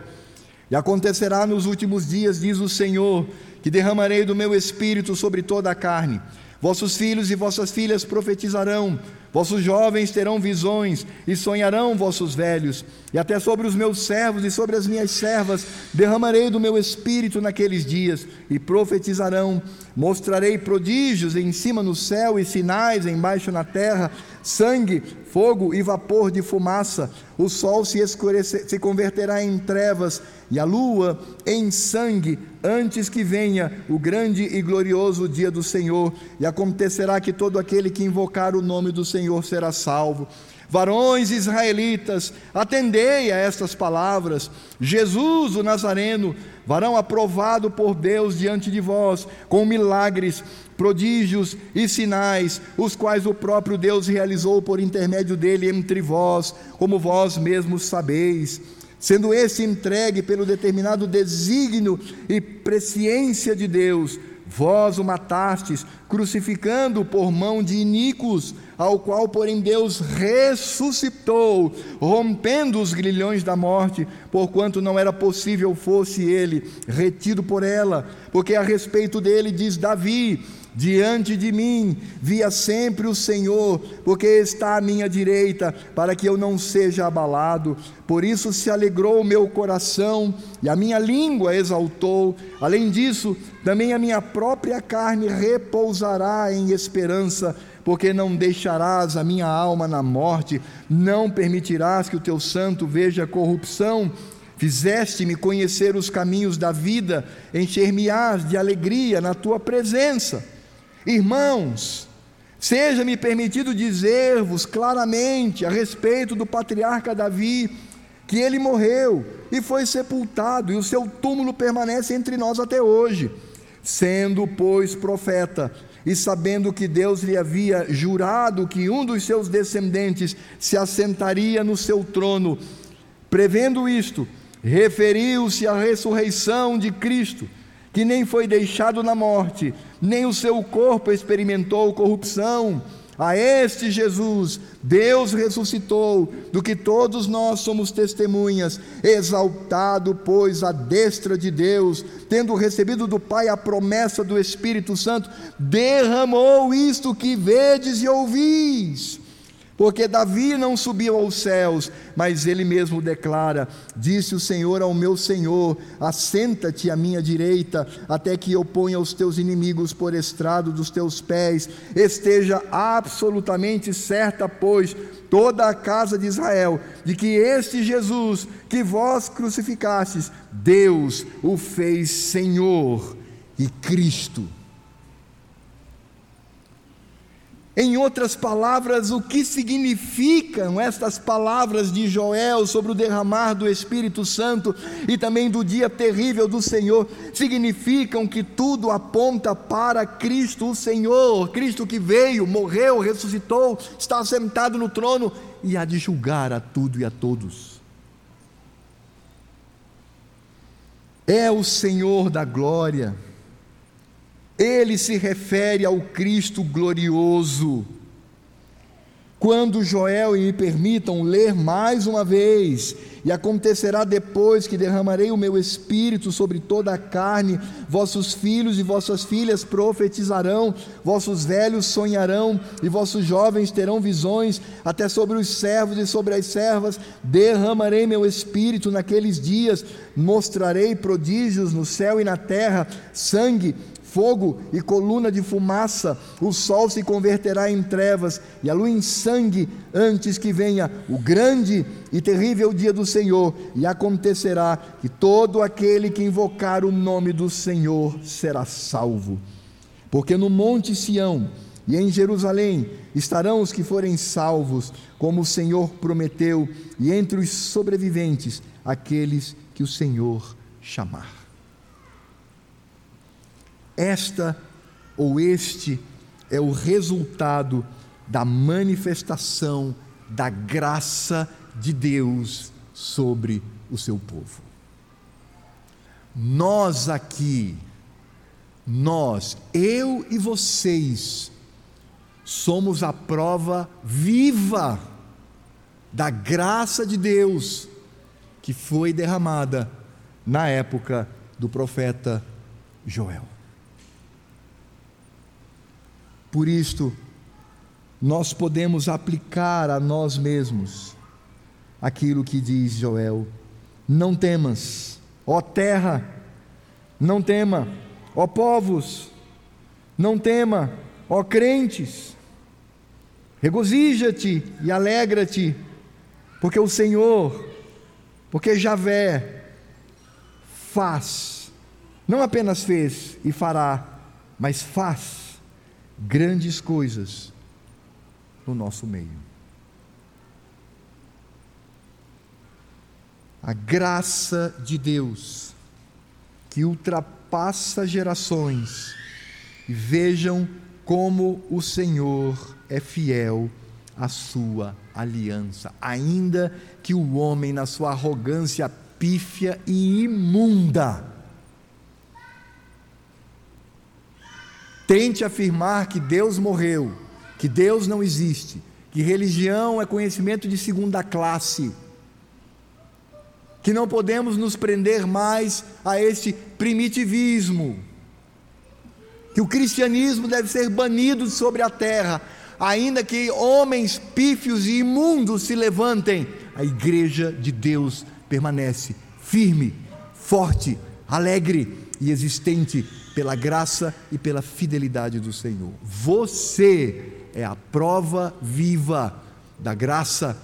E acontecerá nos últimos dias, diz o Senhor, que derramarei do meu espírito sobre toda a carne. Vossos filhos e vossas filhas profetizarão, vossos jovens terão visões e sonharão vossos velhos, e até sobre os meus servos e sobre as minhas servas derramarei do meu espírito naqueles dias, e profetizarão. Mostrarei prodígios em cima no céu e sinais embaixo na terra, sangue, fogo e vapor de fumaça. O sol se, escurecer, se converterá em trevas e a lua em sangue, antes que venha o grande e glorioso dia do Senhor. E acontecerá que todo aquele que invocar o nome do Senhor será salvo. Varões israelitas, atendei a estas palavras. Jesus, o Nazareno, varão aprovado por Deus diante de vós, com milagres, prodígios e sinais, os quais o próprio Deus realizou por intermédio dele entre vós, como vós mesmos sabeis. Sendo esse entregue pelo determinado desígnio e presciência de Deus, Vós o matastes, crucificando por mão de iníquos, ao qual, porém, Deus ressuscitou, rompendo os grilhões da morte, porquanto não era possível fosse ele retido por ela, porque a respeito dele diz Davi: Diante de mim via sempre o Senhor, porque está à minha direita, para que eu não seja abalado. Por isso se alegrou o meu coração e a minha língua exaltou. Além disso, também a minha própria carne repousará em esperança, porque não deixarás a minha alma na morte, não permitirás que o teu santo veja corrupção. Fizeste-me conhecer os caminhos da vida, encher-me-ás de alegria na tua presença. Irmãos, seja-me permitido dizer-vos claramente a respeito do patriarca Davi, que ele morreu e foi sepultado, e o seu túmulo permanece entre nós até hoje. Sendo, pois, profeta, e sabendo que Deus lhe havia jurado que um dos seus descendentes se assentaria no seu trono, prevendo isto, referiu-se à ressurreição de Cristo, que nem foi deixado na morte, nem o seu corpo experimentou corrupção. A este Jesus, Deus ressuscitou, do que todos nós somos testemunhas, exaltado, pois, à destra de Deus, tendo recebido do Pai a promessa do Espírito Santo, derramou isto que vedes e ouvis porque Davi não subiu aos céus, mas ele mesmo declara: Disse o Senhor ao meu Senhor: Assenta-te à minha direita, até que eu ponha os teus inimigos por estrado dos teus pés. Esteja absolutamente certa, pois, toda a casa de Israel, de que este Jesus que vós crucificastes, Deus o fez Senhor e Cristo. Em outras palavras, o que significam estas palavras de Joel sobre o derramar do Espírito Santo e também do dia terrível do Senhor? Significam que tudo aponta para Cristo, o Senhor, Cristo que veio, morreu, ressuscitou, está sentado no trono e há de julgar a tudo e a todos. É o Senhor da glória ele se refere ao Cristo glorioso. Quando Joel e me permitam ler mais uma vez, e acontecerá depois que derramarei o meu espírito sobre toda a carne, vossos filhos e vossas filhas profetizarão, vossos velhos sonharão, e vossos jovens terão visões, até sobre os servos e sobre as servas, derramarei meu espírito naqueles dias, mostrarei prodígios no céu e na terra, sangue, fogo e coluna de fumaça, o sol se converterá em trevas e a lua em sangue, antes que venha o grande e terrível dia do Senhor, e acontecerá que todo aquele que invocar o nome do Senhor será salvo. Porque no monte Sião e em Jerusalém estarão os que forem salvos, como o Senhor prometeu, e entre os sobreviventes, aqueles que o Senhor chamar. Esta ou este é o resultado da manifestação da graça de Deus sobre o seu povo. Nós aqui, nós, eu e vocês, somos a prova viva da graça de Deus que foi derramada na época do profeta Joel. Por isto, nós podemos aplicar a nós mesmos aquilo que diz Joel: Não temas, ó terra, não tema, ó povos, não tema, ó crentes, regozija-te e alegra-te, porque o Senhor, porque Javé faz, não apenas fez e fará, mas faz grandes coisas no nosso meio. A graça de Deus, que ultrapassa gerações, e vejam como o Senhor é fiel à sua aliança, ainda que o homem, na sua arrogância pífia e imunda, Tente afirmar que Deus morreu, que Deus não existe, que religião é conhecimento de segunda classe, que não podemos nos prender mais a este primitivismo, que o cristianismo deve ser banido sobre a terra, ainda que homens pífios e imundos se levantem, a igreja de Deus permanece firme, forte, alegre e existente pela graça e pela fidelidade do Senhor. Você é a prova viva da graça,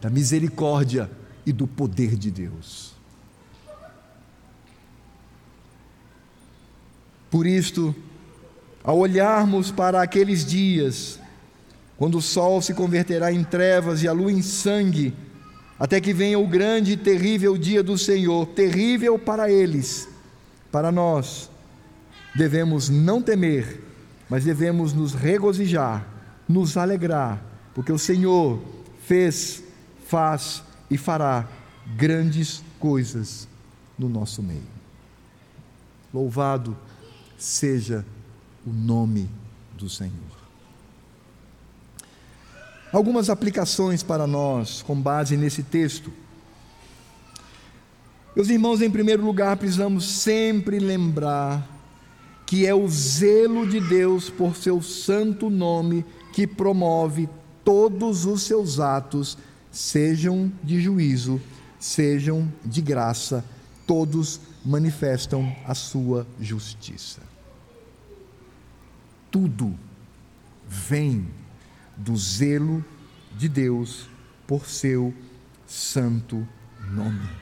da misericórdia e do poder de Deus. Por isto, ao olharmos para aqueles dias, quando o sol se converterá em trevas e a lua em sangue, até que venha o grande e terrível dia do Senhor, terrível para eles, para nós, devemos não temer, mas devemos nos regozijar, nos alegrar, porque o Senhor fez, faz e fará grandes coisas no nosso meio. Louvado seja o nome do Senhor. Algumas aplicações para nós com base nesse texto. Meus irmãos, em primeiro lugar, precisamos sempre lembrar que é o zelo de Deus por seu santo nome que promove todos os seus atos, sejam de juízo, sejam de graça, todos manifestam a sua justiça. Tudo vem do zelo de Deus por seu santo nome.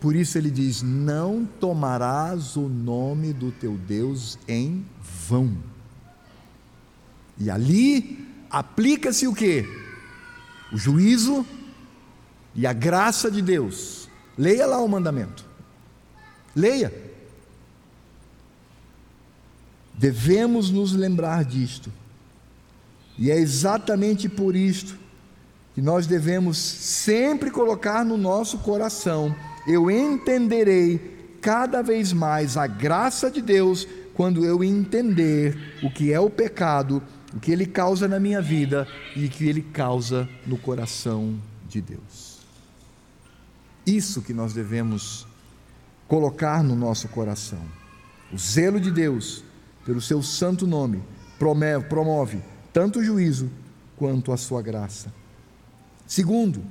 Por isso ele diz: Não tomarás o nome do teu Deus em vão. E ali aplica-se o que? O juízo e a graça de Deus. Leia lá o mandamento. Leia. Devemos nos lembrar disto. E é exatamente por isto que nós devemos sempre colocar no nosso coração eu entenderei cada vez mais a graça de Deus quando eu entender o que é o pecado, o que ele causa na minha vida e o que ele causa no coração de Deus. Isso que nós devemos colocar no nosso coração. O zelo de Deus pelo seu santo nome promove, promove tanto o juízo quanto a sua graça. Segundo,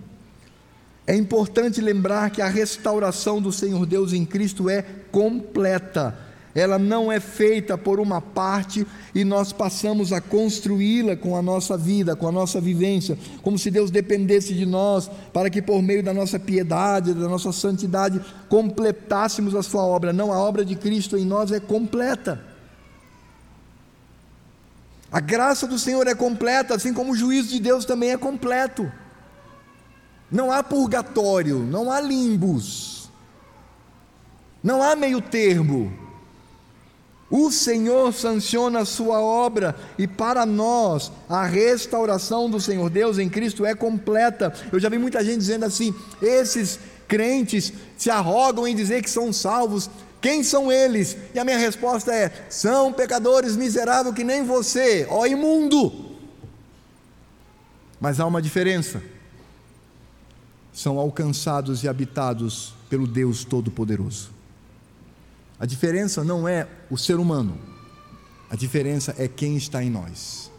é importante lembrar que a restauração do Senhor Deus em Cristo é completa. Ela não é feita por uma parte e nós passamos a construí-la com a nossa vida, com a nossa vivência, como se Deus dependesse de nós, para que por meio da nossa piedade, da nossa santidade, completássemos a sua obra. Não, a obra de Cristo em nós é completa. A graça do Senhor é completa, assim como o juízo de Deus também é completo. Não há purgatório, não há limbos, não há meio termo. O Senhor sanciona a sua obra e para nós a restauração do Senhor Deus em Cristo é completa. Eu já vi muita gente dizendo assim: esses crentes se arrogam em dizer que são salvos. Quem são eles? E a minha resposta é: são pecadores miseráveis que nem você, ó imundo. Mas há uma diferença são alcançados e habitados pelo Deus Todo-Poderoso. A diferença não é o ser humano, a diferença é quem está em nós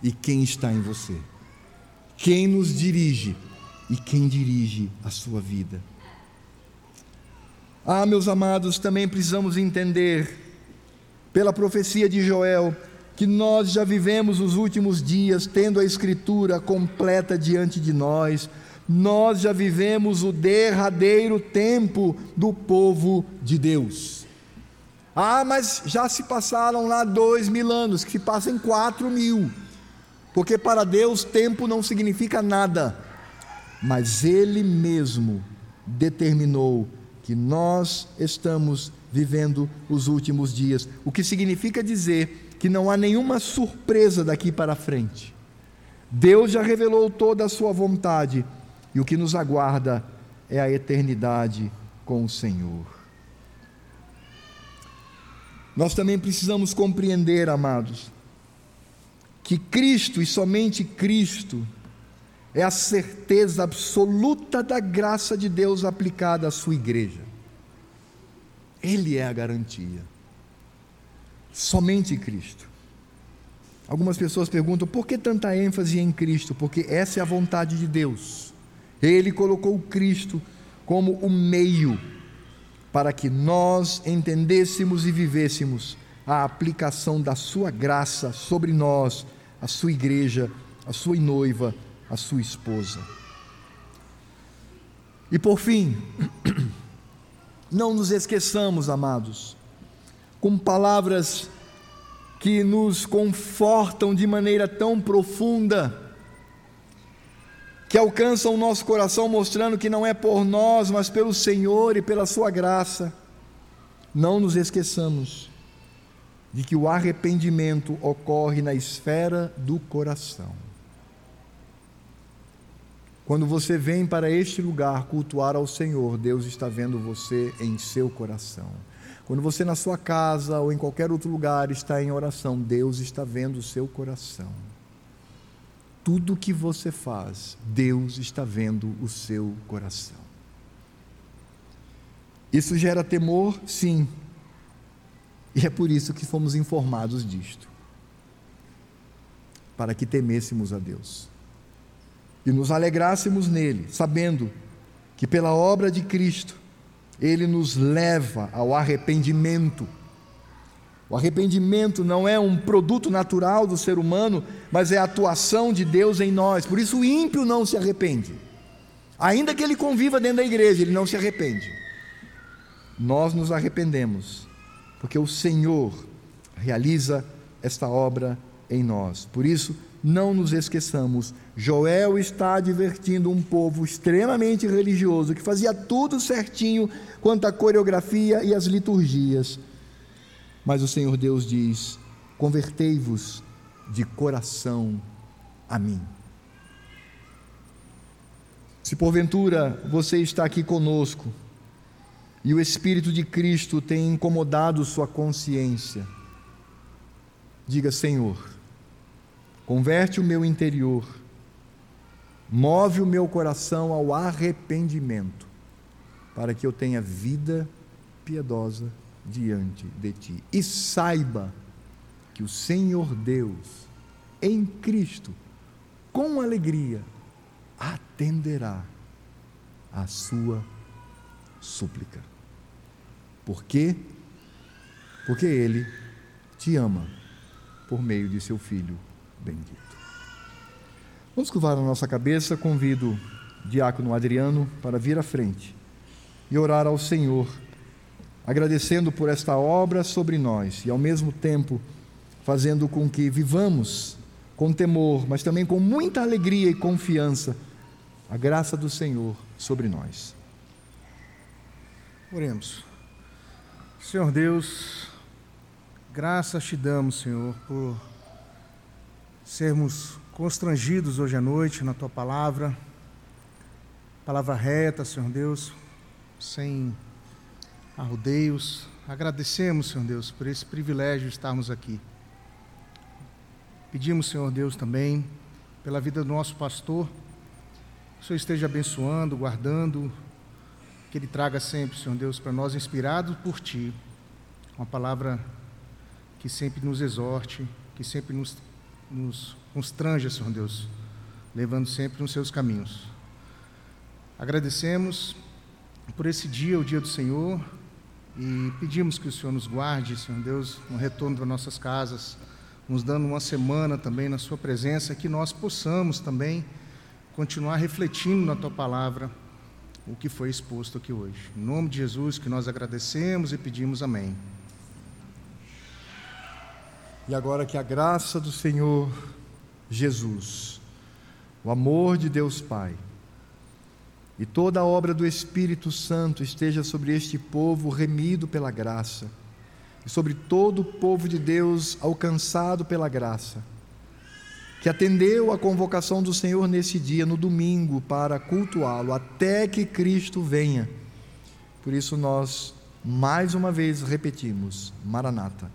e quem está em você. Quem nos dirige e quem dirige a sua vida. Ah, meus amados, também precisamos entender, pela profecia de Joel, que nós já vivemos os últimos dias tendo a Escritura completa diante de nós nós já vivemos o derradeiro tempo do povo de Deus. Ah, mas já se passaram lá dois mil anos, que se passam quatro mil, porque para Deus tempo não significa nada, mas Ele mesmo determinou que nós estamos vivendo os últimos dias, o que significa dizer que não há nenhuma surpresa daqui para frente. Deus já revelou toda a sua vontade e o que nos aguarda é a eternidade com o Senhor. Nós também precisamos compreender, amados, que Cristo e somente Cristo é a certeza absoluta da graça de Deus aplicada à sua igreja. Ele é a garantia. Somente Cristo. Algumas pessoas perguntam por que tanta ênfase em Cristo? Porque essa é a vontade de Deus. Ele colocou Cristo como o meio para que nós entendêssemos e vivêssemos a aplicação da Sua graça sobre nós, a Sua igreja, a Sua noiva, a Sua esposa. E por fim, não nos esqueçamos, amados, com palavras que nos confortam de maneira tão profunda que alcançam o nosso coração, mostrando que não é por nós, mas pelo Senhor e pela Sua graça. Não nos esqueçamos de que o arrependimento ocorre na esfera do coração. Quando você vem para este lugar cultuar ao Senhor, Deus está vendo você em seu coração. Quando você na sua casa ou em qualquer outro lugar está em oração, Deus está vendo o seu coração. Tudo que você faz, Deus está vendo o seu coração. Isso gera temor? Sim. E é por isso que fomos informados disto para que temêssemos a Deus e nos alegrássemos nele, sabendo que pela obra de Cristo ele nos leva ao arrependimento. O arrependimento não é um produto natural do ser humano, mas é a atuação de Deus em nós. Por isso o ímpio não se arrepende. Ainda que ele conviva dentro da igreja, ele não se arrepende. Nós nos arrependemos, porque o Senhor realiza esta obra em nós. Por isso, não nos esqueçamos, Joel está advertindo um povo extremamente religioso que fazia tudo certinho quanto à coreografia e as liturgias. Mas o Senhor Deus diz: convertei-vos de coração a mim. Se porventura você está aqui conosco e o Espírito de Cristo tem incomodado sua consciência, diga: Senhor, converte o meu interior, move o meu coração ao arrependimento, para que eu tenha vida piedosa diante de ti. E saiba que o Senhor Deus, em Cristo, com alegria, atenderá a sua súplica. Por quê? Porque Ele te ama por meio de seu Filho bendito. Vamos curvar a nossa cabeça, convido o diácono Adriano para vir à frente e orar ao Senhor, agradecendo por esta obra sobre nós e ao mesmo tempo fazendo com que vivamos com temor, mas também com muita alegria e confiança a graça do Senhor sobre nós. Oremos. Senhor Deus, graças te damos, Senhor, por sermos constrangidos hoje à noite na tua palavra, palavra reta, Senhor Deus, sem arrodeios. Agradecemos, Senhor Deus, por esse privilégio de estarmos aqui. Pedimos, Senhor Deus, também pela vida do nosso pastor, que o Senhor esteja abençoando, guardando, que ele traga sempre, Senhor Deus, para nós, inspirado por Ti, uma palavra que sempre nos exorte, que sempre nos nos constranja, Senhor Deus, levando sempre nos seus caminhos. Agradecemos por esse dia, o dia do Senhor, e pedimos que o Senhor nos guarde, Senhor Deus, no retorno das nossas casas, nos dando uma semana também na Sua presença, que nós possamos também continuar refletindo na Tua palavra o que foi exposto aqui hoje. Em nome de Jesus, que nós agradecemos e pedimos amém. E agora que a graça do Senhor Jesus, o amor de Deus Pai e toda a obra do Espírito Santo esteja sobre este povo remido pela graça e sobre todo o povo de Deus alcançado pela graça, que atendeu à convocação do Senhor nesse dia, no domingo, para cultuá-lo até que Cristo venha. Por isso nós mais uma vez repetimos: Maranata